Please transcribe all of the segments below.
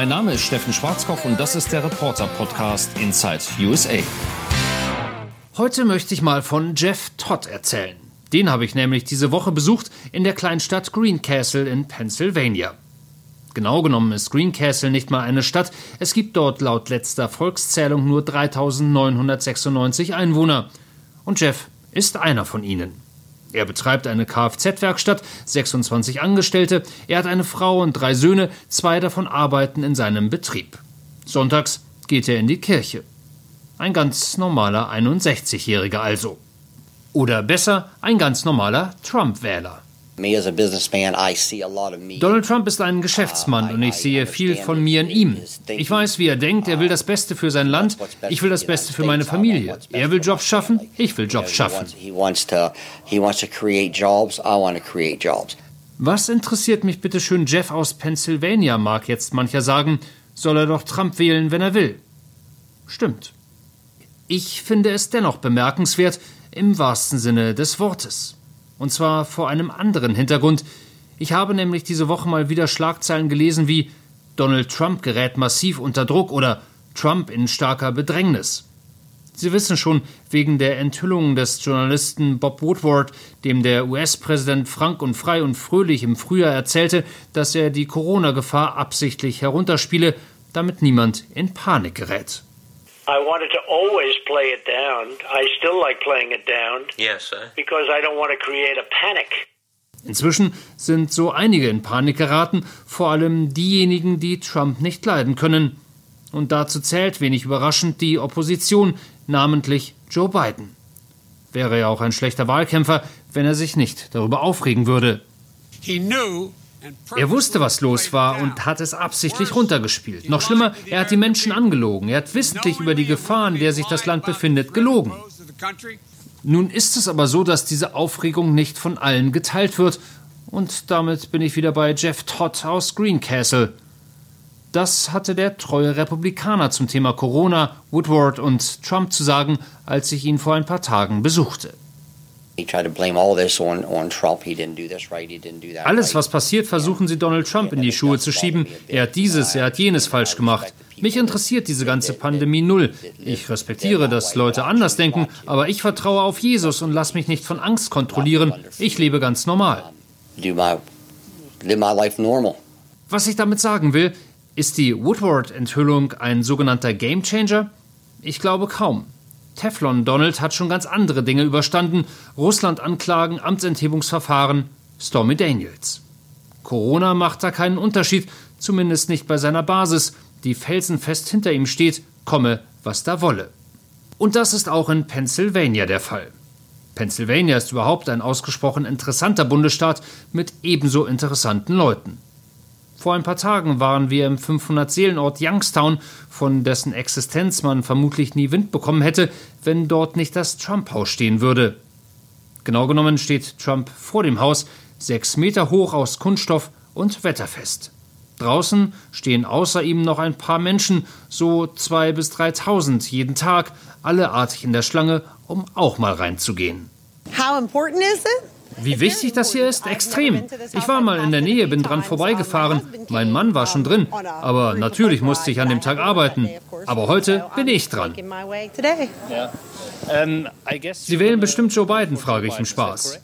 Mein Name ist Steffen Schwarzkopf und das ist der Reporter-Podcast Inside USA. Heute möchte ich mal von Jeff Todd erzählen. Den habe ich nämlich diese Woche besucht in der Kleinstadt Greencastle in Pennsylvania. Genau genommen ist Greencastle nicht mal eine Stadt. Es gibt dort laut letzter Volkszählung nur 3996 Einwohner. Und Jeff ist einer von ihnen. Er betreibt eine Kfz-Werkstatt, 26 Angestellte, er hat eine Frau und drei Söhne, zwei davon arbeiten in seinem Betrieb. Sonntags geht er in die Kirche. Ein ganz normaler 61-Jähriger also. Oder besser, ein ganz normaler Trump-Wähler. Donald Trump ist ein Geschäftsmann und ich sehe viel von mir in ihm. Ich weiß, wie er denkt, er will das Beste für sein Land, ich will das Beste für meine Familie. Er will Jobs schaffen, ich will Jobs schaffen. Was interessiert mich bitte schön Jeff aus Pennsylvania, mag jetzt mancher sagen, soll er doch Trump wählen, wenn er will. Stimmt. Ich finde es dennoch bemerkenswert, im wahrsten Sinne des Wortes. Und zwar vor einem anderen Hintergrund. Ich habe nämlich diese Woche mal wieder Schlagzeilen gelesen wie Donald Trump gerät massiv unter Druck oder Trump in starker Bedrängnis. Sie wissen schon, wegen der Enthüllung des Journalisten Bob Woodward, dem der US-Präsident frank und frei und fröhlich im Frühjahr erzählte, dass er die Corona-Gefahr absichtlich herunterspiele, damit niemand in Panik gerät. I wanted to always play it down. I still like playing it down. Yes, sir. Because I don't want to create a panic. Inzwischen sind so einige in Panik geraten, vor allem diejenigen, die Trump nicht leiden können. Und dazu zählt wenig überraschend die Opposition, namentlich Joe Biden. Wäre ja auch ein schlechter Wahlkämpfer, wenn er sich nicht darüber aufregen würde. He knew er wusste, was los war und hat es absichtlich runtergespielt. Noch schlimmer, er hat die Menschen angelogen. Er hat wissentlich über die Gefahr, in der sich das Land befindet, gelogen. Nun ist es aber so, dass diese Aufregung nicht von allen geteilt wird. Und damit bin ich wieder bei Jeff Todd aus Greencastle. Das hatte der treue Republikaner zum Thema Corona, Woodward und Trump zu sagen, als ich ihn vor ein paar Tagen besuchte. Alles, was passiert, versuchen sie Donald Trump in die Schuhe zu schieben. Er hat dieses, er hat jenes falsch gemacht. Mich interessiert diese ganze Pandemie null. Ich respektiere, dass Leute anders denken, aber ich vertraue auf Jesus und lasse mich nicht von Angst kontrollieren. Ich lebe ganz normal. Was ich damit sagen will, ist die Woodward-Enthüllung ein sogenannter Gamechanger? Ich glaube kaum. Teflon Donald hat schon ganz andere Dinge überstanden. Russland anklagen, Amtsenthebungsverfahren, Stormy Daniels. Corona macht da keinen Unterschied, zumindest nicht bei seiner Basis, die felsenfest hinter ihm steht, komme, was da wolle. Und das ist auch in Pennsylvania der Fall. Pennsylvania ist überhaupt ein ausgesprochen interessanter Bundesstaat mit ebenso interessanten Leuten. Vor ein paar Tagen waren wir im 500-Seelenort Youngstown, von dessen Existenz man vermutlich nie Wind bekommen hätte, wenn dort nicht das Trump-Haus stehen würde. Genau genommen steht Trump vor dem Haus, sechs Meter hoch aus Kunststoff und wetterfest. Draußen stehen außer ihm noch ein paar Menschen, so zwei bis dreitausend jeden Tag, alle artig in der Schlange, um auch mal reinzugehen. How important is it? Wie wichtig das hier ist? Extrem. Ich war mal in der Nähe, bin dran vorbeigefahren. Mein Mann war schon drin. Aber natürlich musste ich an dem Tag arbeiten. Aber heute bin ich dran. Sie wählen bestimmt Joe Biden, frage ich im Spaß.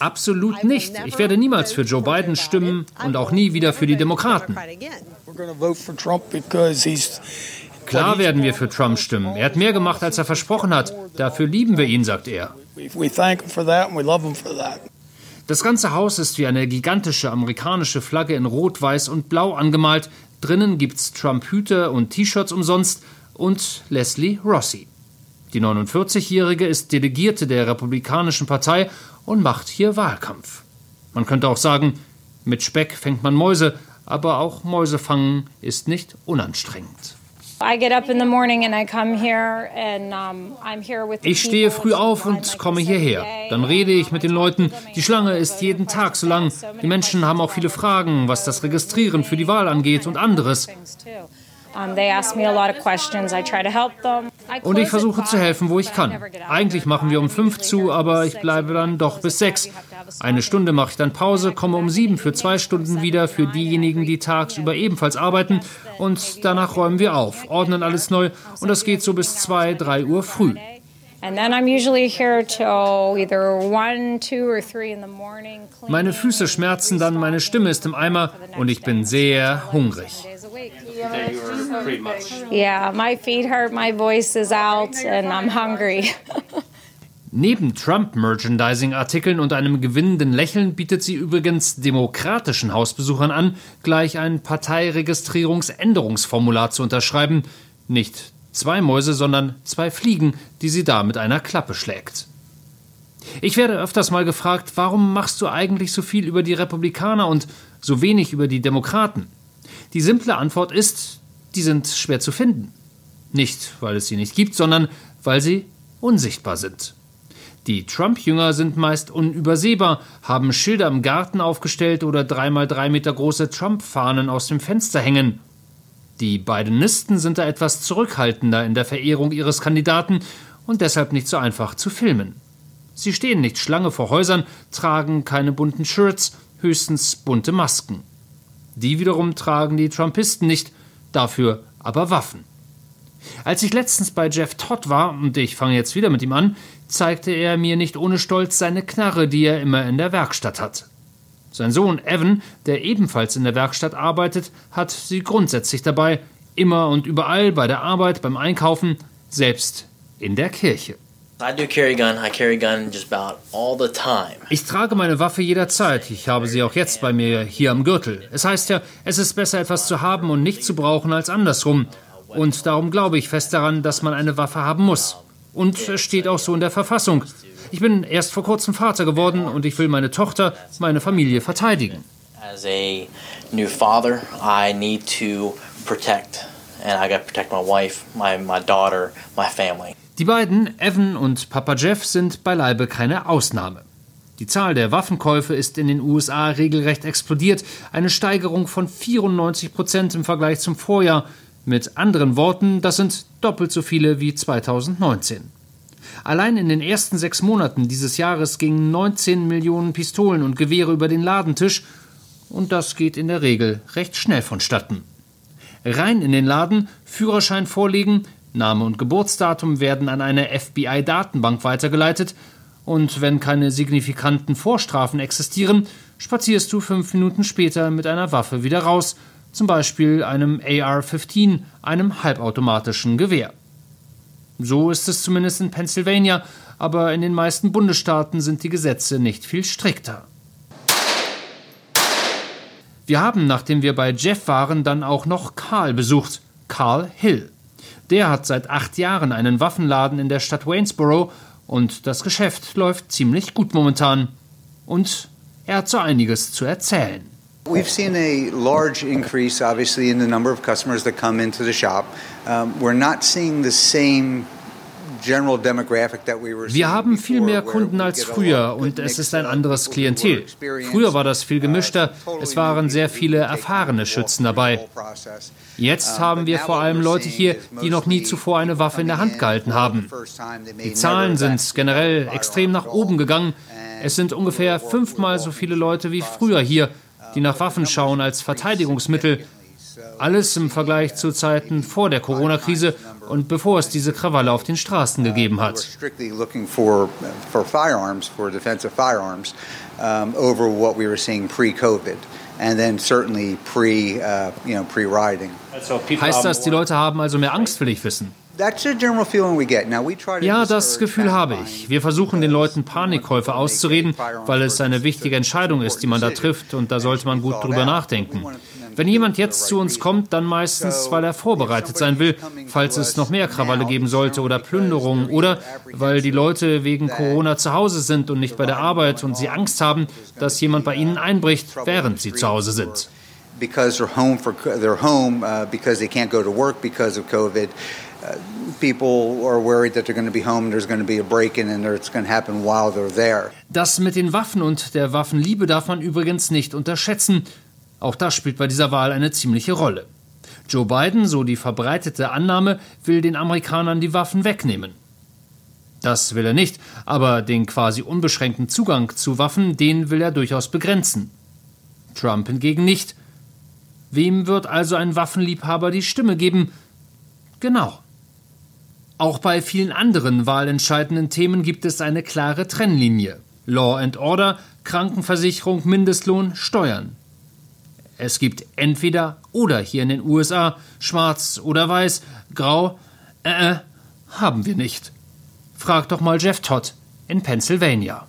Absolut nicht. Ich werde niemals für Joe Biden stimmen und auch nie wieder für die Demokraten. Klar werden wir für Trump stimmen. Er hat mehr gemacht, als er versprochen hat. Dafür lieben wir ihn, sagt er. Das ganze Haus ist wie eine gigantische amerikanische Flagge in Rot, Weiß und Blau angemalt. Drinnen gibt's Trump-Hüte und T-Shirts umsonst und Leslie Rossi. Die 49-Jährige ist Delegierte der Republikanischen Partei und macht hier Wahlkampf. Man könnte auch sagen, mit Speck fängt man Mäuse, aber auch Mäuse fangen ist nicht unanstrengend. Ich stehe früh auf und komme hierher. Dann rede ich mit den Leuten. Die Schlange ist jeden Tag so lang. Die Menschen haben auch viele Fragen, was das Registrieren für die Wahl angeht und anderes. Und ich versuche zu helfen, wo ich kann. Eigentlich machen wir um fünf zu, aber ich bleibe dann doch bis sechs. Eine Stunde mache ich dann Pause, komme um sieben für zwei Stunden wieder für diejenigen, die tagsüber ebenfalls arbeiten. Und danach räumen wir auf, ordnen alles neu. Und das geht so bis zwei, drei Uhr früh. Meine Füße schmerzen dann, meine Stimme ist im Eimer und ich bin sehr hungrig. Yeah, my feet hurt, my voice is out and I'm hungry. Neben Trump-Merchandising-Artikeln und einem gewinnenden Lächeln bietet sie übrigens demokratischen Hausbesuchern an, gleich ein Parteiregistrierungsänderungsformular zu unterschreiben. Nicht Zwei Mäuse, sondern zwei Fliegen, die sie da mit einer Klappe schlägt. Ich werde öfters mal gefragt, warum machst du eigentlich so viel über die Republikaner und so wenig über die Demokraten? Die simple Antwort ist, die sind schwer zu finden. Nicht, weil es sie nicht gibt, sondern weil sie unsichtbar sind. Die Trump-Jünger sind meist unübersehbar, haben Schilder im Garten aufgestellt oder dreimal drei Meter große Trump-Fahnen aus dem Fenster hängen. Die Bidenisten sind da etwas zurückhaltender in der Verehrung ihres Kandidaten und deshalb nicht so einfach zu filmen. Sie stehen nicht Schlange vor Häusern, tragen keine bunten Shirts, höchstens bunte Masken. Die wiederum tragen die Trumpisten nicht, dafür aber Waffen. Als ich letztens bei Jeff Todd war, und ich fange jetzt wieder mit ihm an, zeigte er mir nicht ohne Stolz seine Knarre, die er immer in der Werkstatt hat. Sein Sohn Evan, der ebenfalls in der Werkstatt arbeitet, hat sie grundsätzlich dabei, immer und überall bei der Arbeit, beim Einkaufen, selbst in der Kirche. Ich trage meine Waffe jederzeit. Ich habe sie auch jetzt bei mir hier am Gürtel. Es heißt ja, es ist besser etwas zu haben und nicht zu brauchen als andersrum. Und darum glaube ich fest daran, dass man eine Waffe haben muss. Und es steht auch so in der Verfassung. Ich bin erst vor kurzem Vater geworden und ich will meine Tochter, meine Familie verteidigen. As a new father, I need to protect and I got to protect my wife, my my daughter, my family. Die beiden, Evan und Papa Jeff, sind beileibe keine Ausnahme. Die Zahl der Waffenkäufe ist in den USA regelrecht explodiert, eine Steigerung von 94 Prozent im Vergleich zum Vorjahr. Mit anderen Worten, das sind doppelt so viele wie 2019. Allein in den ersten sechs Monaten dieses Jahres gingen 19 Millionen Pistolen und Gewehre über den Ladentisch, und das geht in der Regel recht schnell vonstatten. Rein in den Laden, Führerschein vorlegen, Name und Geburtsdatum werden an eine FBI-Datenbank weitergeleitet, und wenn keine signifikanten Vorstrafen existieren, spazierst du fünf Minuten später mit einer Waffe wieder raus, zum Beispiel einem AR-15, einem halbautomatischen Gewehr. So ist es zumindest in Pennsylvania, aber in den meisten Bundesstaaten sind die Gesetze nicht viel strikter. Wir haben, nachdem wir bei Jeff waren, dann auch noch Carl besucht. Carl Hill. Der hat seit acht Jahren einen Waffenladen in der Stadt Waynesboro und das Geschäft läuft ziemlich gut momentan. Und er hat so einiges zu erzählen. We've seen a large increase, obviously, in the number of customers that come into the shop. Um, we're not seeing the same wir haben viel mehr Kunden als früher und es ist ein anderes Klientel. Früher war das viel gemischter, es waren sehr viele erfahrene Schützen dabei. Jetzt haben wir vor allem Leute hier, die noch nie zuvor eine Waffe in der Hand gehalten haben. Die Zahlen sind generell extrem nach oben gegangen. Es sind ungefähr fünfmal so viele Leute wie früher hier, die nach Waffen schauen als Verteidigungsmittel. Alles im Vergleich zu Zeiten vor der Corona-Krise und bevor es diese Krawalle auf den Straßen gegeben hat. Heißt das, die Leute haben also mehr Angst, will ich wissen? Ja, das Gefühl habe ich. Wir versuchen den Leuten Panikkäufe auszureden, weil es eine wichtige Entscheidung ist, die man da trifft und da sollte man gut drüber nachdenken. Wenn jemand jetzt zu uns kommt, dann meistens, weil er vorbereitet sein will, falls es noch mehr Krawalle geben sollte oder Plünderungen oder weil die Leute wegen Corona zu Hause sind und nicht bei der Arbeit und sie Angst haben, dass jemand bei ihnen einbricht, während sie zu Hause sind. Because they're home for they're home uh, because they can't go to work because of COVID. People are worried that they're going to be home, there's going to be a break-in and it's going to happen while they're there. Das mit den Waffen und der Waffenliebe darf man übrigens nicht unterschätzen. Auch das spielt bei dieser Wahl eine ziemliche Rolle. Joe Biden, so die verbreitete Annahme, will den Amerikanern die Waffen wegnehmen. Das will er nicht, aber den quasi unbeschränkten Zugang zu Waffen, den will er durchaus begrenzen. Trump hingegen nicht. Wem wird also ein Waffenliebhaber die Stimme geben? Genau. Auch bei vielen anderen wahlentscheidenden Themen gibt es eine klare Trennlinie. Law and Order, Krankenversicherung, Mindestlohn, Steuern. Es gibt entweder oder hier in den USA, schwarz oder weiß, grau, äh, äh haben wir nicht. Frag doch mal Jeff Todd in Pennsylvania.